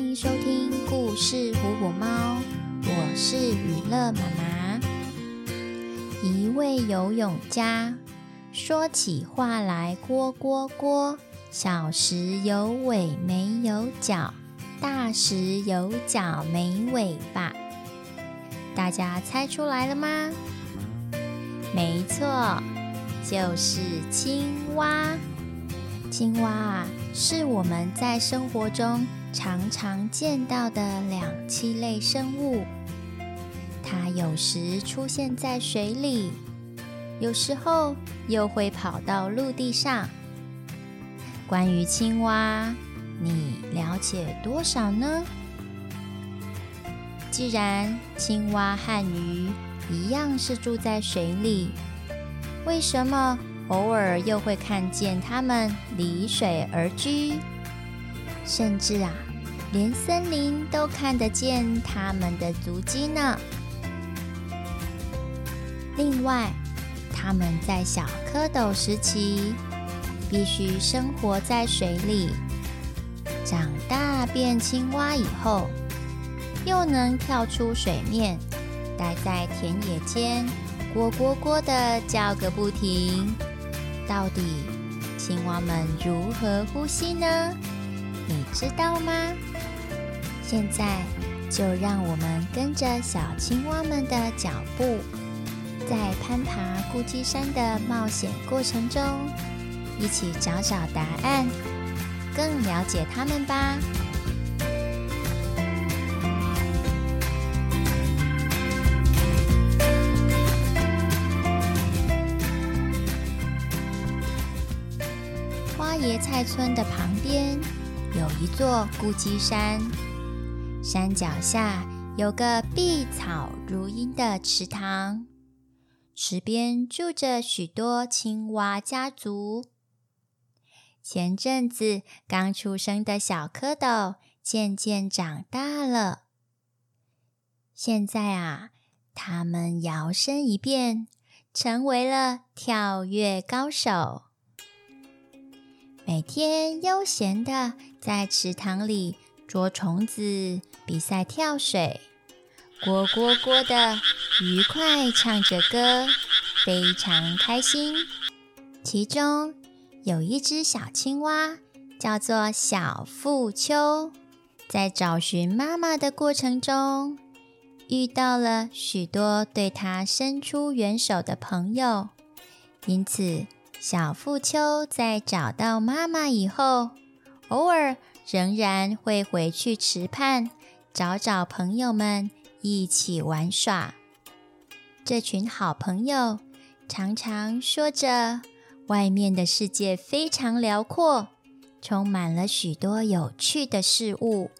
欢迎收听故事虎虎猫，我是予乐妈妈。一位游泳家说起话来蝈蝈蝈，小时有尾没有脚，大时有脚没尾巴。大家猜出来了吗？没错，就是青蛙。青蛙啊，是我们在生活中常常见到的两栖类生物。它有时出现在水里，有时候又会跑到陆地上。关于青蛙，你了解多少呢？既然青蛙和鱼一样是住在水里，为什么偶尔又会看见它们离水而居？甚至啊，连森林都看得见它们的足迹呢。另外，它们在小蝌蚪时期必须生活在水里，长大变青蛙以后，又能跳出水面，待在田野间，蝈蝈蝈的叫个不停。到底青蛙们如何呼吸呢？你知道吗？现在就让我们跟着小青蛙们的脚步，在攀爬孤鸡山的冒险过程中，一起找找答案，更了解它们吧。花椰菜村的旁边一座孤鸡山，山脚下有个碧草如茵的池塘，池边住着许多青蛙家族。前阵子刚出生的小蝌蚪渐渐长大了，现在啊，它们摇身一变，成为了跳跃高手。每天悠闲地在池塘里捉虫子、比赛跳水，蝈蝈蝈的愉快唱着歌，非常开心。其中有一只小青蛙，叫做小富秋，在找寻妈妈的过程中，遇到了许多对它伸出援手的朋友，因此，小富秋在找到妈妈以后，偶尔仍然会回去池畔找找朋友们一起玩耍。这群好朋友常常说着，外面的世界非常辽阔，充满了许多有趣的事物。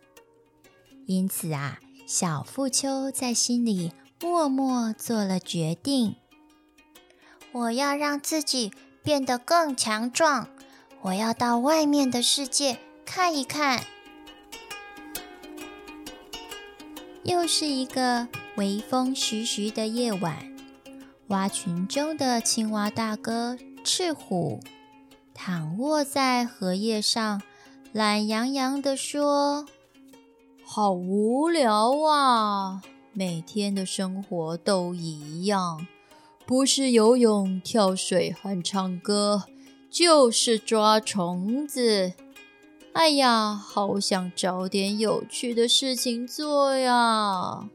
因此啊，小富秋在心里默默做了决定：我要让自己。变得更强壮，我要到外面的世界看一看。又是一个微风徐徐的夜晚，蛙群中的青蛙大哥赤虎躺卧在荷叶上，懒洋洋地说：“好无聊啊，每天的生活都一样。”不是游泳、跳水和唱歌，就是抓虫子。哎呀，好想找点有趣的事情做呀！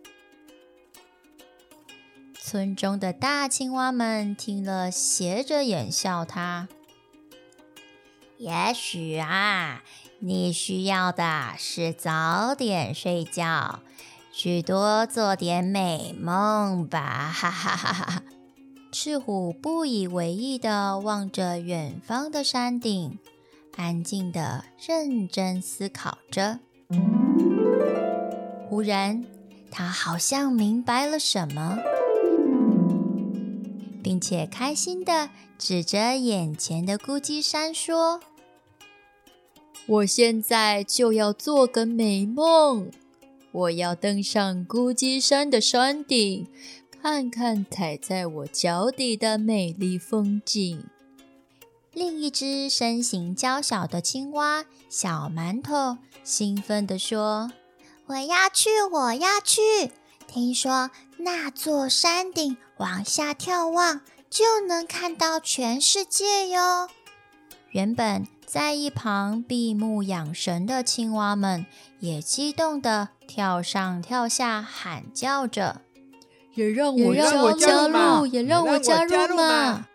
村中的大青蛙们听了，斜着眼笑他。也许啊，你需要的是早点睡觉，去多做点美梦吧！哈哈哈哈。赤虎不以为意地望着远方的山顶，安静地认真思考着。忽然，他好像明白了什么，并且开心地指着眼前的孤鸡山说：“我现在就要做个美梦，我要登上孤鸡山的山顶。”看看踩在我脚底的美丽风景。另一只身形娇小的青蛙小馒头兴奋地说：“我要去，我要去！听说那座山顶往下眺望，就能看到全世界哟。”原本在一旁闭目养神的青蛙们也激动地跳上跳下，喊叫着：“也让我加入，也让我加入嘛！”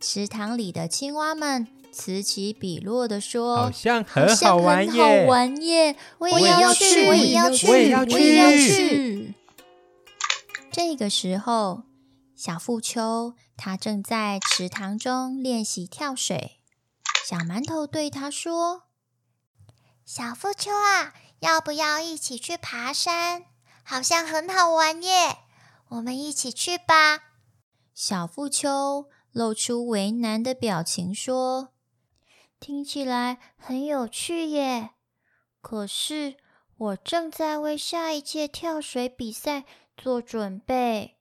池塘里的青蛙们此起彼落的说：“好像很好玩耶！好玩耶！我也要去，我也要去，我也要去，我也要去。”这个时候，小富秋他正在池塘中练习跳水。小馒头对他说：“小富秋啊，要不要一起去爬山？好像很好玩耶！我们一起去吧。”小富秋。露出为难的表情，说：“听起来很有趣耶，可是我正在为下一届跳水比赛做准备。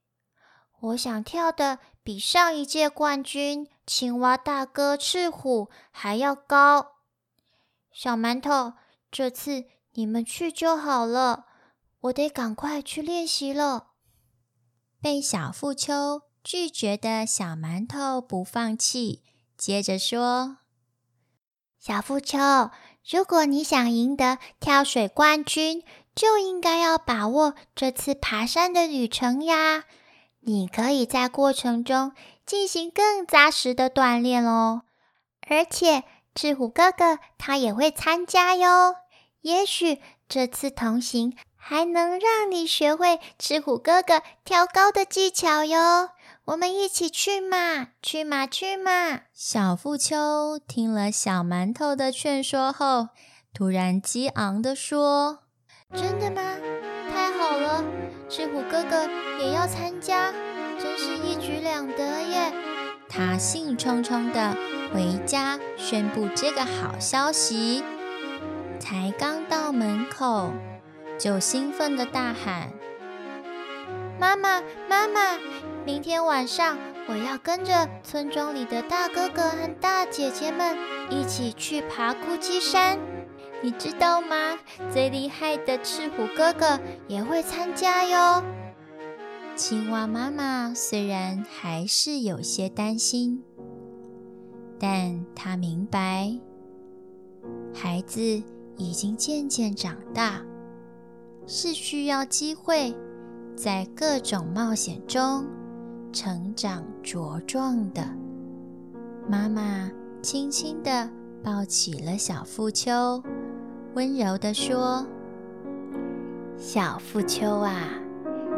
我想跳的比上一届冠军青蛙大哥赤虎还要高。小馒头，这次你们去就好了，我得赶快去练习了。”被小富秋。拒绝的小馒头不放弃，接着说：“小富秋，如果你想赢得跳水冠军，就应该要把握这次爬山的旅程呀。你可以在过程中进行更扎实的锻炼哦。而且赤虎哥哥他也会参加哟。也许这次同行还能让你学会吃虎哥哥跳高的技巧哟。”我们一起去嘛，去嘛，去嘛！小富秋听了小馒头的劝说后，突然激昂地说：“真的吗？太好了！吃虎哥哥也要参加，真是一举两得耶！”他兴冲冲地回家宣布这个好消息，才刚到门口，就兴奋地大喊。妈妈，妈妈，明天晚上我要跟着村庄里的大哥哥和大姐姐们一起去爬咕叽山，你知道吗？最厉害的赤虎哥哥也会参加哟。青蛙妈妈虽然还是有些担心，但她明白，孩子已经渐渐长大，是需要机会。在各种冒险中成长茁壮的妈妈，轻轻地抱起了小富秋，温柔地说：“小富秋啊，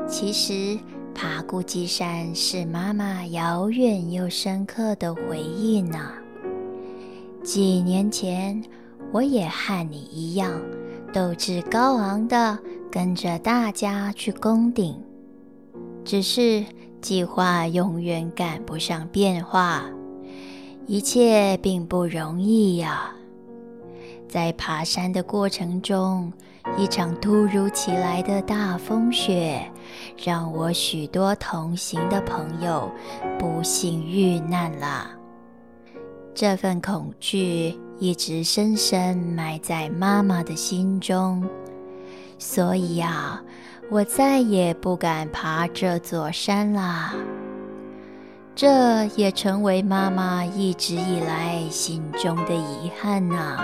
其实爬咕叽山是妈妈遥远又深刻的回忆呢。几年前，我也和你一样，斗志高昂的。”跟着大家去攻顶，只是计划永远赶不上变化，一切并不容易呀。在爬山的过程中，一场突如其来的大风雪，让我许多同行的朋友不幸遇难了。这份恐惧一直深深埋在妈妈的心中。所以呀，我再也不敢爬这座山啦。这也成为妈妈一直以来心中的遗憾呐。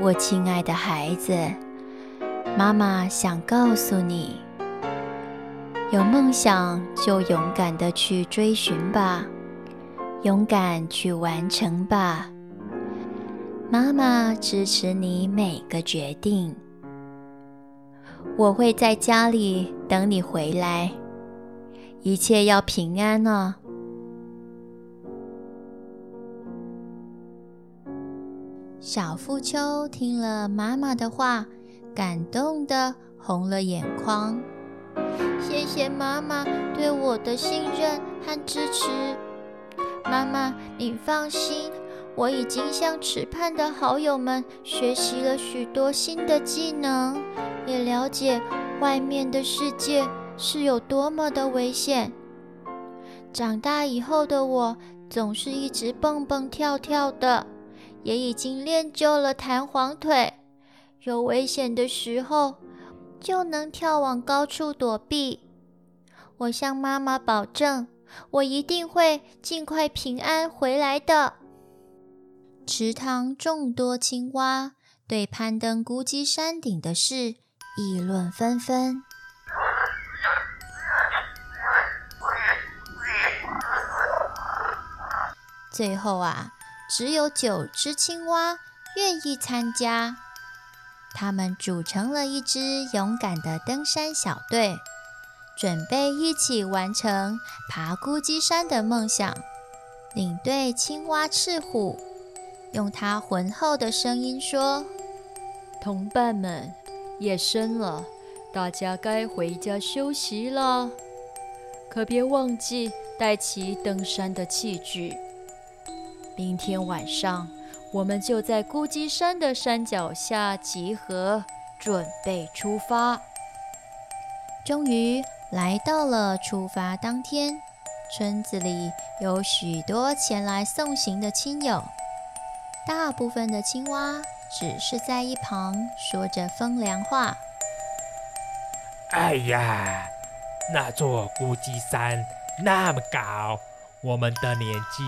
我亲爱的孩子，妈妈想告诉你：有梦想就勇敢的去追寻吧，勇敢去完成吧。妈妈支持你每个决定，我会在家里等你回来，一切要平安呢。小富秋听了妈妈的话，感动的红了眼眶。谢谢妈妈对我的信任和支持，妈妈你放心。我已经向池畔的好友们学习了许多新的技能，也了解外面的世界是有多么的危险。长大以后的我，总是一直蹦蹦跳跳的，也已经练就了弹簧腿，有危险的时候就能跳往高处躲避。我向妈妈保证，我一定会尽快平安回来的。池塘众多青蛙对攀登孤鸡山顶的事议论纷纷。最后啊，只有九只青蛙愿意参加，他们组成了一支勇敢的登山小队，准备一起完成爬孤鸡山的梦想。领队青蛙赤虎用他浑厚的声音说：“同伴们，夜深了，大家该回家休息了，可别忘记带齐登山的器具。”明天晚上，我们就在孤鸡山的山脚下集合，准备出发。终于来到了出发当天，村子里有许多前来送行的亲友，大部分的青蛙只是在一旁说着风凉话。哎呀，那座孤鸡山那么高，我们的年纪。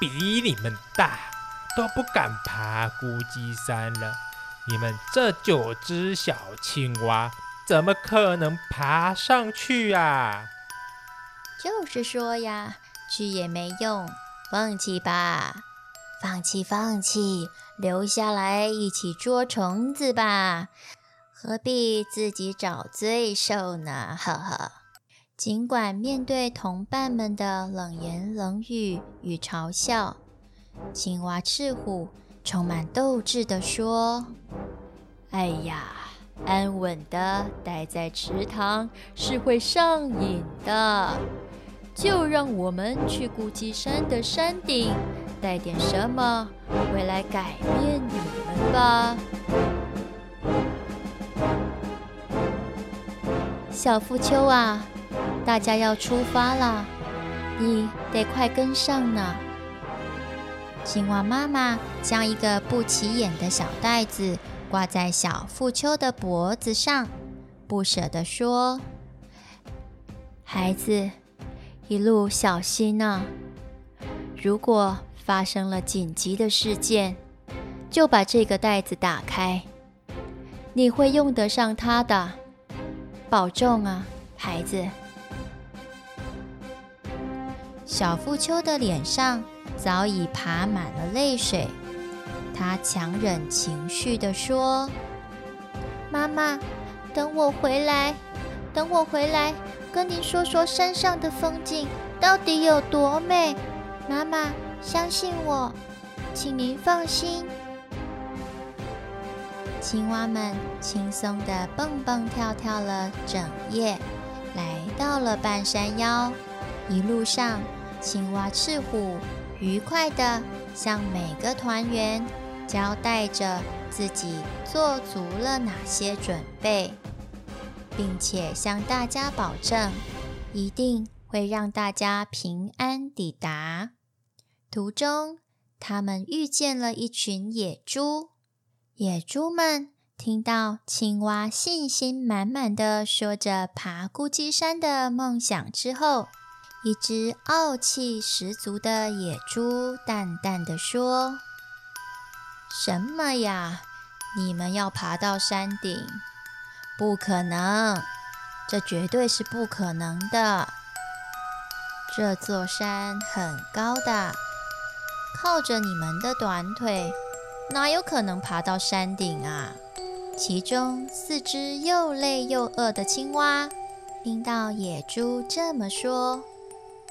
比你们大，都不敢爬孤鸡山了。你们这九只小青蛙，怎么可能爬上去啊？就是说呀，去也没用，放弃吧，放弃，放弃，留下来一起捉虫子吧，何必自己找罪受呢？呵呵。尽管面对同伴们的冷言冷语与嘲笑，青蛙赤虎充满斗志地说：“哎呀，安稳地待在池塘是会上瘾的，就让我们去孤鸡山的山顶带点什么回来改变你们吧。”小富秋啊！大家要出发了，你得快跟上呢。青蛙妈妈将一个不起眼的小袋子挂在小富秋的脖子上，不舍地说：“孩子，一路小心呢。如果发生了紧急的事件，就把这个袋子打开，你会用得上它的。保重啊，孩子。”小富秋的脸上早已爬满了泪水，他强忍情绪地说：“妈妈，等我回来，等我回来，跟您说说山上的风景到底有多美。妈妈，相信我，请您放心。”青蛙们轻松地蹦蹦跳跳了整夜，来到了半山腰，一路上。青蛙赤虎愉快地向每个团员交代着自己做足了哪些准备，并且向大家保证，一定会让大家平安抵达。途中，他们遇见了一群野猪。野猪们听到青蛙信心满满地说着爬孤鸡山的梦想之后，一只傲气十足的野猪淡淡地说：“什么呀？你们要爬到山顶？不可能！这绝对是不可能的。这座山很高的，靠着你们的短腿，哪有可能爬到山顶啊？”其中四只又累又饿的青蛙听到野猪这么说。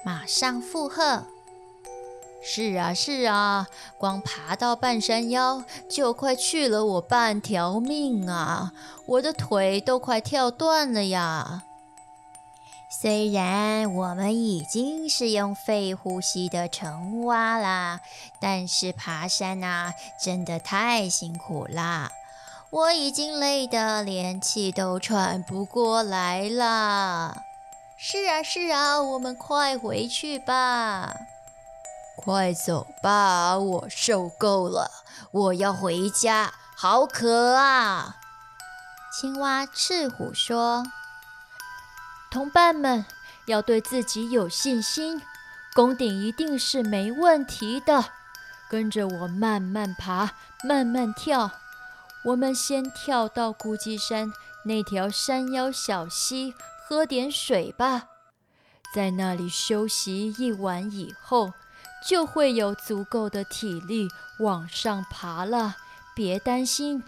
马上附和：“是啊，是啊，光爬到半山腰就快去了我半条命啊！我的腿都快跳断了呀！虽然我们已经是用肺呼吸的成蛙啦，但是爬山啊，真的太辛苦啦！我已经累得连气都喘不过来了。”是啊，是啊，我们快回去吧。快走吧，我受够了，我要回家，好渴啊！青蛙赤虎说：“同伴们要对自己有信心，攻顶一定是没问题的。跟着我慢慢爬，慢慢跳。我们先跳到孤鸡山那条山腰小溪，喝点水吧。在那里休息一晚以后。”就会有足够的体力往上爬了，别担心。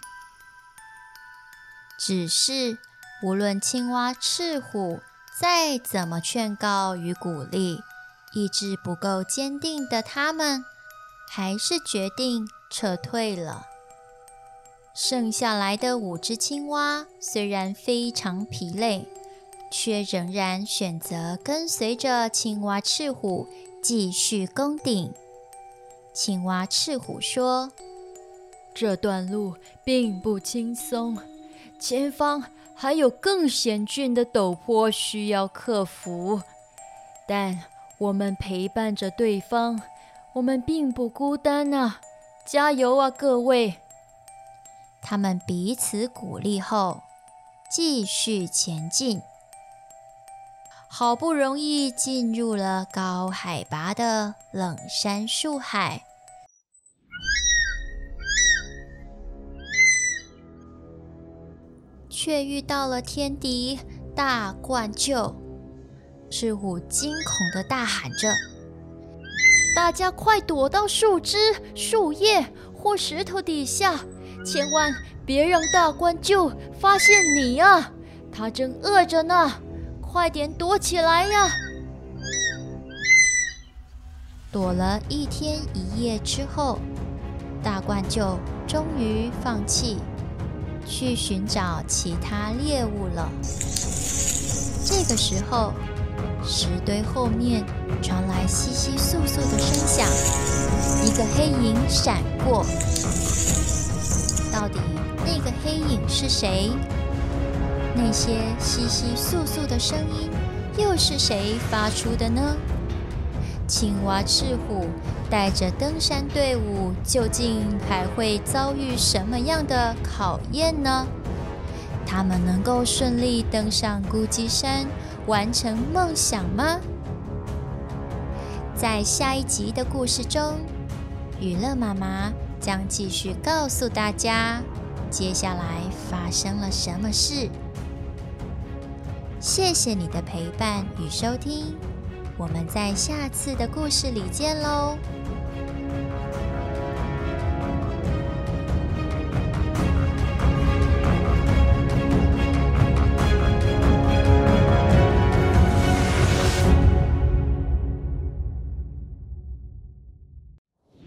只是无论青蛙赤虎再怎么劝告与鼓励，意志不够坚定的他们，还是决定撤退了。剩下来的五只青蛙虽然非常疲累，却仍然选择跟随着青蛙赤虎。继续攻顶。青蛙赤虎说：“这段路并不轻松，前方还有更险峻的陡坡需要克服。但我们陪伴着对方，我们并不孤单啊！加油啊，各位！”他们彼此鼓励后，继续前进。好不容易进入了高海拔的冷杉树海，却遇到了天敌大冠鹫。赤虎惊恐地大喊着：“大家快躲到树枝、树叶或石头底下，千万别让大冠鹫发现你啊！它正饿着呢。”快点躲起来呀！躲了一天一夜之后，大冠鷲终于放弃，去寻找其他猎物了。这个时候，石堆后面传来窸窸窣窣的声响，一个黑影闪过。到底那个黑影是谁？那些窸窸窣窣的声音又是谁发出的呢？青蛙赤虎带着登山队伍，究竟还会遭遇什么样的考验呢？他们能够顺利登上孤鸡山，完成梦想吗？在下一集的故事中，雨乐妈妈将继续告诉大家，接下来发生了什么事。谢谢你的陪伴与收听，我们在下次的故事里见喽。